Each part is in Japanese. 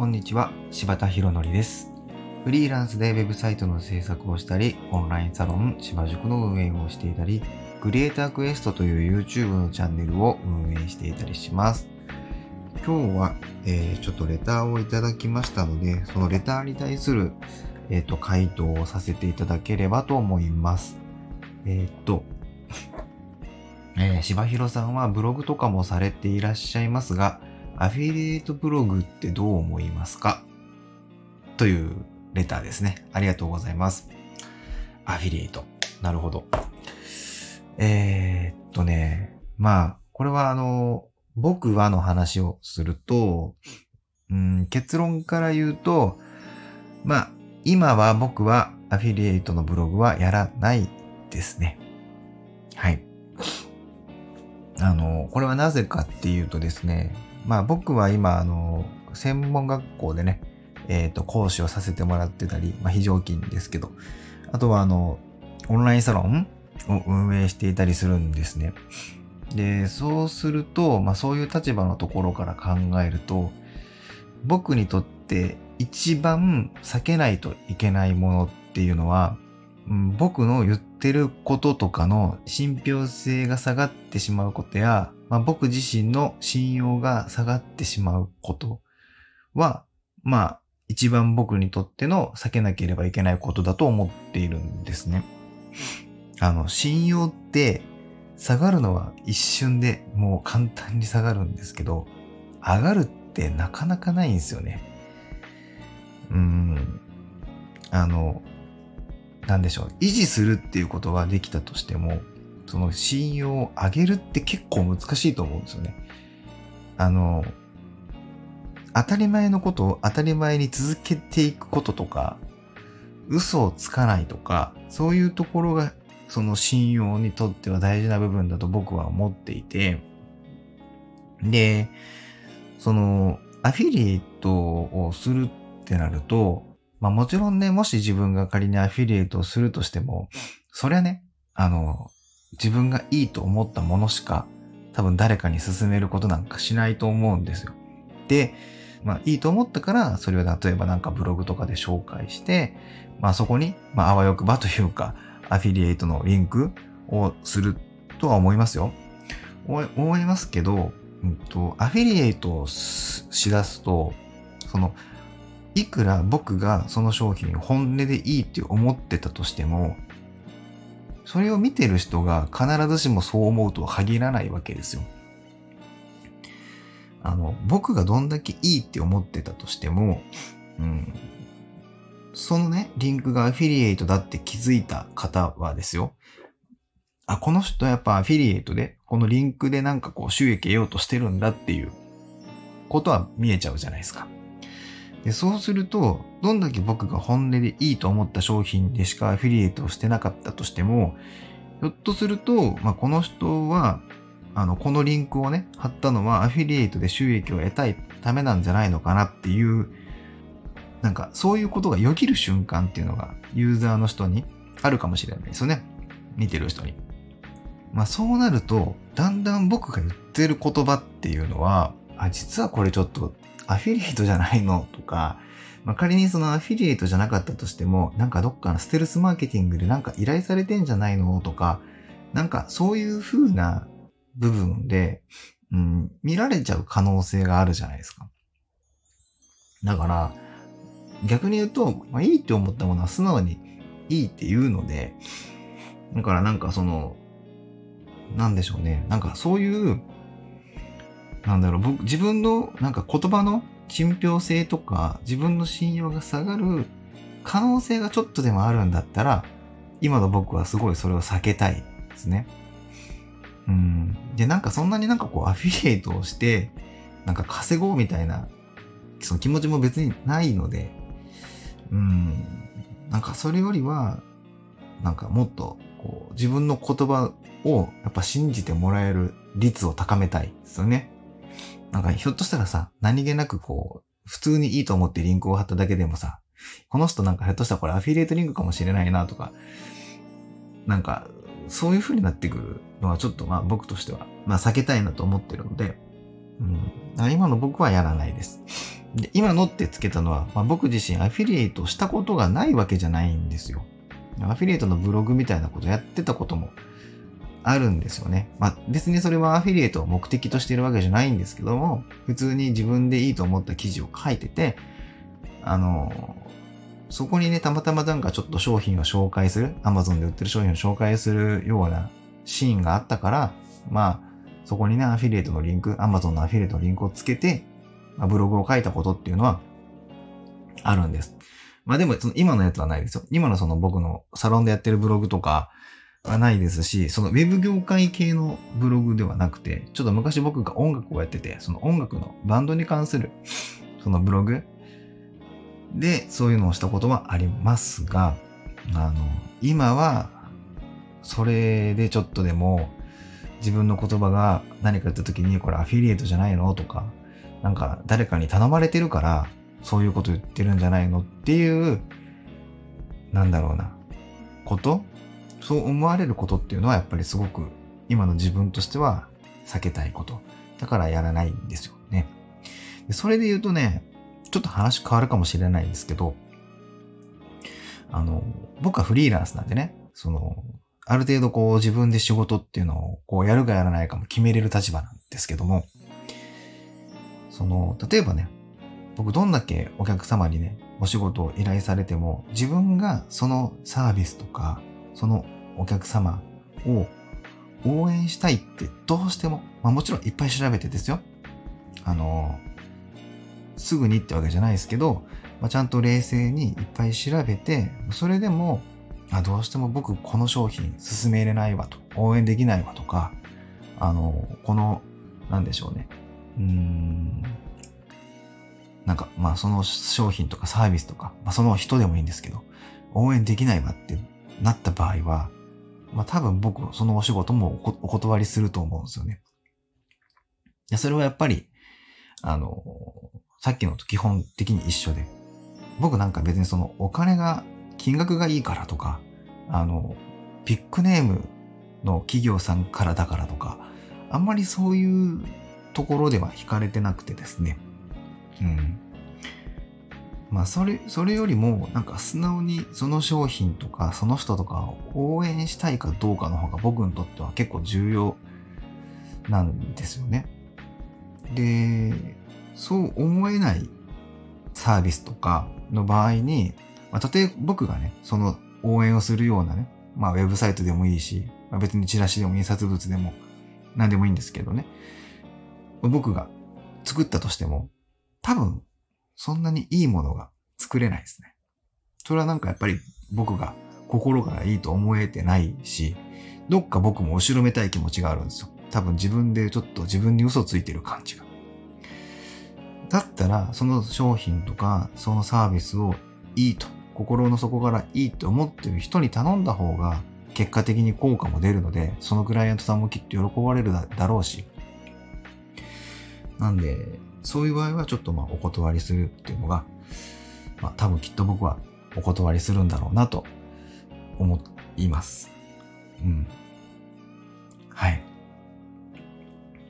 こんにちは。柴田博則です。フリーランスでウェブサイトの制作をしたり、オンラインサロン芝塾の運営をしていたり、クリエイタークエストという YouTube のチャンネルを運営していたりします。今日は、えーちょっとレターをいただきましたので、そのレターに対する、えっ、と、回答をさせていただければと思います。えーっと、えー、柴弘さんはブログとかもされていらっしゃいますが、アフィリエイトブログってどう思いますか？というレターですね。ありがとうございます。アフィリエイト。なるほど。えー、っとね、まあ、これはあの、僕はの話をすると、うん、結論から言うと、まあ、今は僕はアフィリエイトのブログはやらないですね。はい。あの、これはなぜかっていうとですね、まあ僕は今、あの、専門学校でね、えっ、と、講師をさせてもらってたり、まあ非常勤ですけど、あとはあの、オンラインサロンを運営していたりするんですね。で、そうすると、まあそういう立場のところから考えると、僕にとって一番避けないといけないものっていうのは、うん僕の言ってることとかの信憑性が下がってしまうことや、まあ、僕自身の信用が下がってしまうことは、まあ、一番僕にとっての避けなければいけないことだと思っているんですね。あの、信用って下がるのは一瞬でもう簡単に下がるんですけど、上がるってなかなかないんですよね。うーん。あの、なんでしょう。維持するっていうことはできたとしても、その信用を上げるって結構難しいと思うんですよね。あの、当たり前のことを当たり前に続けていくこととか、嘘をつかないとか、そういうところがその信用にとっては大事な部分だと僕は思っていて、で、その、アフィリエイトをするってなると、まあもちろんね、もし自分が仮にアフィリエイトをするとしても、そりゃね、あの、自分がいいと思ったものしか、多分誰かに勧めることなんかしないと思うんですよ。で、まあいいと思ったから、それを例えばなんかブログとかで紹介して、まあそこに、まああわよくばというか、アフィリエイトのリンクをするとは思いますよ。思いますけど、うんと、アフィリエイトをししだすと、その、いくら僕がその商品を本音でいいって思ってたとしても、それを見てる人が必ずしもそう思うとは限らないわけですよ。あの、僕がどんだけいいって思ってたとしても、うん、そのね、リンクがアフィリエイトだって気づいた方はですよ。あ、この人やっぱアフィリエイトで、このリンクでなんかこう収益得ようとしてるんだっていうことは見えちゃうじゃないですか。で、そうすると、どんだけ僕が本音でいいと思った商品でしかアフィリエイトをしてなかったとしても、ひょっとすると、まあ、この人は、あの、このリンクをね、貼ったのはアフィリエイトで収益を得たいためなんじゃないのかなっていう、なんか、そういうことがよぎる瞬間っていうのが、ユーザーの人にあるかもしれないですよね。見てる人に。まあ、そうなると、だんだん僕が言ってる言葉っていうのは、あ、実はこれちょっとアフィリエイトじゃないのとか、まあ、仮にそのアフィリエイトじゃなかったとしても、なんかどっかのステルスマーケティングでなんか依頼されてんじゃないのとか、なんかそういう風な部分で、うん、見られちゃう可能性があるじゃないですか。だから、逆に言うと、まあ、いいって思ったものは素直にいいって言うので、だからなんかその、なんでしょうね。なんかそういう、なんだろう、自分のなんか言葉の信憑性とか、自分の信用が下がる可能性がちょっとでもあるんだったら、今の僕はすごいそれを避けたいですね。うん。で、なんかそんなになんかこうアフィリエイトをして、なんか稼ごうみたいな、その気持ちも別にないので、うん。なんかそれよりは、なんかもっとこう自分の言葉をやっぱ信じてもらえる率を高めたいですよね。なんかひょっとしたらさ、何気なくこう、普通にいいと思ってリンクを貼っただけでもさ、この人なんかひょっとしたらこれアフィリエイトリンクかもしれないなとか、なんか、そういう風になってくるのはちょっとまあ僕としては、まあ避けたいなと思ってるので、うん。今の僕はやらないです。で今のってつけたのは、まあ、僕自身アフィリエイトしたことがないわけじゃないんですよ。アフィリエイトのブログみたいなことやってたこともあるんですよね。まあ別にそれはアフィリエイトを目的としてるわけじゃないんですけども、普通に自分でいいと思った記事を書いてて、あの、そこにね、たまたまなんかちょっと商品を紹介する、Amazon で売ってる商品を紹介するようなシーンがあったから、まあ、そこにね、アフィリエイトのリンク、Amazon のアフィリエイトのリンクをつけて、まあ、ブログを書いたことっていうのはあるんです。まあでも、その今のやつはないですよ。今のその僕のサロンでやってるブログとかはないですし、そのウェブ業界系のブログではなくて、ちょっと昔僕が音楽をやってて、その音楽のバンドに関するそのブログでそういうのをしたことはありますが、あの、今はそれでちょっとでも自分の言葉が何か言った時にこれアフィリエイトじゃないのとか、なんか誰かに頼まれてるからそういうこと言ってるんじゃないのっていう、なんだろうな、ことそう思われることっていうのはやっぱりすごく今の自分としては避けたいこと。だからやらないんですよね。でそれで言うとね、ちょっと話変わるかもしれないんですけど、あの、僕はフリーランスなんでね、その、ある程度こう自分で仕事っていうのをこうやるかやらないかも決めれる立場なんですけども、その、例えばね、僕どんだけお客様にね、お仕事を依頼されても、自分がそのサービスとか、そのお客様を応援したいってどうしても、まあもちろんいっぱい調べてですよ。あの、すぐにってわけじゃないですけど、まあ、ちゃんと冷静にいっぱい調べて、それでも、あどうしても僕この商品進めれないわと、応援できないわとか、あの、この、なんでしょうね。うーん、なんか、まあその商品とかサービスとか、まあその人でもいいんですけど、応援できないわってなった場合は、まあ多分僕そのお仕事もお断りすると思うんですよね。いや、それはやっぱり、あの、さっきのと基本的に一緒で、僕なんか別にそのお金が、金額がいいからとか、あの、ビッグネームの企業さんからだからとか、あんまりそういうところでは惹かれてなくてですね。うん。まあそれ、それよりもなんか素直にその商品とかその人とかを応援したいかどうかの方が僕にとっては結構重要なんですよね。で、そう思えないサービスとかの場合に、まあ、たとえ僕がね、その応援をするようなね、まあウェブサイトでもいいし、まあ、別にチラシでも印刷物でも何でもいいんですけどね、僕が作ったとしても、多分そんなにいいものが作れないですね。それはなんかやっぱり僕が心からいいと思えてないし、どっか僕も後ろめたい気持ちがあるんですよ。多分自分でちょっと自分に嘘ついてる感じが。だったら、その商品とか、そのサービスをいいと、心の底からいいと思ってる人に頼んだ方が、結果的に効果も出るので、そのクライアントさんもきっと喜ばれるだろうし。なんで、そういう場合はちょっとまあお断りするっていうのが、まあ多分きっと僕はお断りするんだろうなと思います。うん。はい。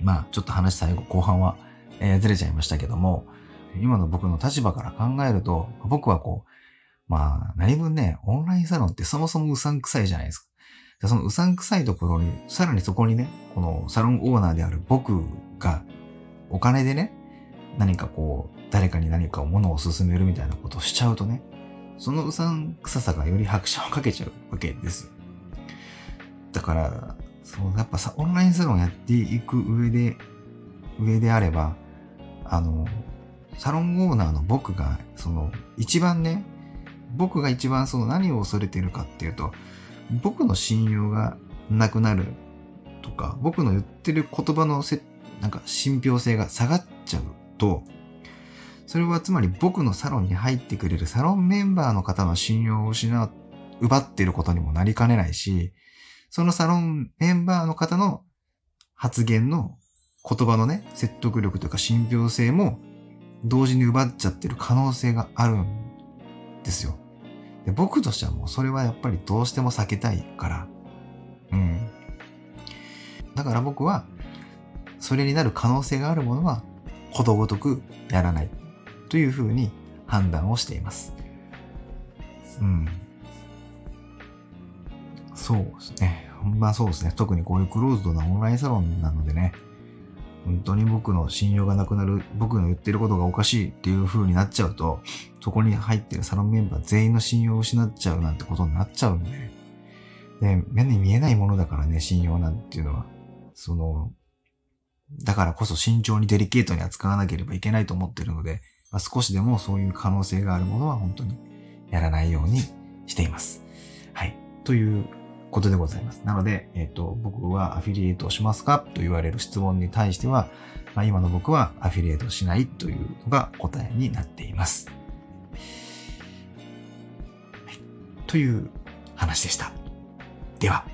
まあちょっと話最後後半はえー、ずれちゃいましたけども、今の僕の立場から考えると、僕はこう、まあ、何分ね、オンラインサロンってそもそもうさんくさいじゃないですか。そのうさんくさいところに、さらにそこにね、このサロンオーナーである僕が、お金でね、何かこう、誰かに何かを物を勧めるみたいなことをしちゃうとね、そのうさんくささがより拍車をかけちゃうわけです。だから、そう、やっぱさ、オンラインサロンやっていく上で、上であれば、あの、サロンオーナーの僕が、その、一番ね、僕が一番その何を恐れてるかっていうと、僕の信用がなくなるとか、僕の言ってる言葉のせ、なんか信憑性が下がっちゃうと、それはつまり僕のサロンに入ってくれるサロンメンバーの方の信用を失う、奪っていることにもなりかねないし、そのサロンメンバーの方の発言の言葉のね、説得力というか信憑性も同時に奪っちゃってる可能性があるんですよ。で僕としてはもうそれはやっぱりどうしても避けたいから。うん。だから僕は、それになる可能性があるものは、ことごとくやらない。というふうに判断をしています。うん。そうですね。まあそうですね。特にこういうクローズドなオンラインサロンなのでね、本当に僕の信用がなくなる、僕の言ってることがおかしいっていう風になっちゃうと、そこに入ってるサロンメンバー全員の信用を失っちゃうなんてことになっちゃうんで、で、目に見えないものだからね、信用なんていうのは。その、だからこそ慎重にデリケートに扱わなければいけないと思ってるので、まあ、少しでもそういう可能性があるものは本当にやらないようにしています。はい。ということでございます。なので、えっ、ー、と、僕はアフィリエイトをしますかと言われる質問に対しては、まあ、今の僕はアフィリエイトしないというのが答えになっています。はい、という話でした。では。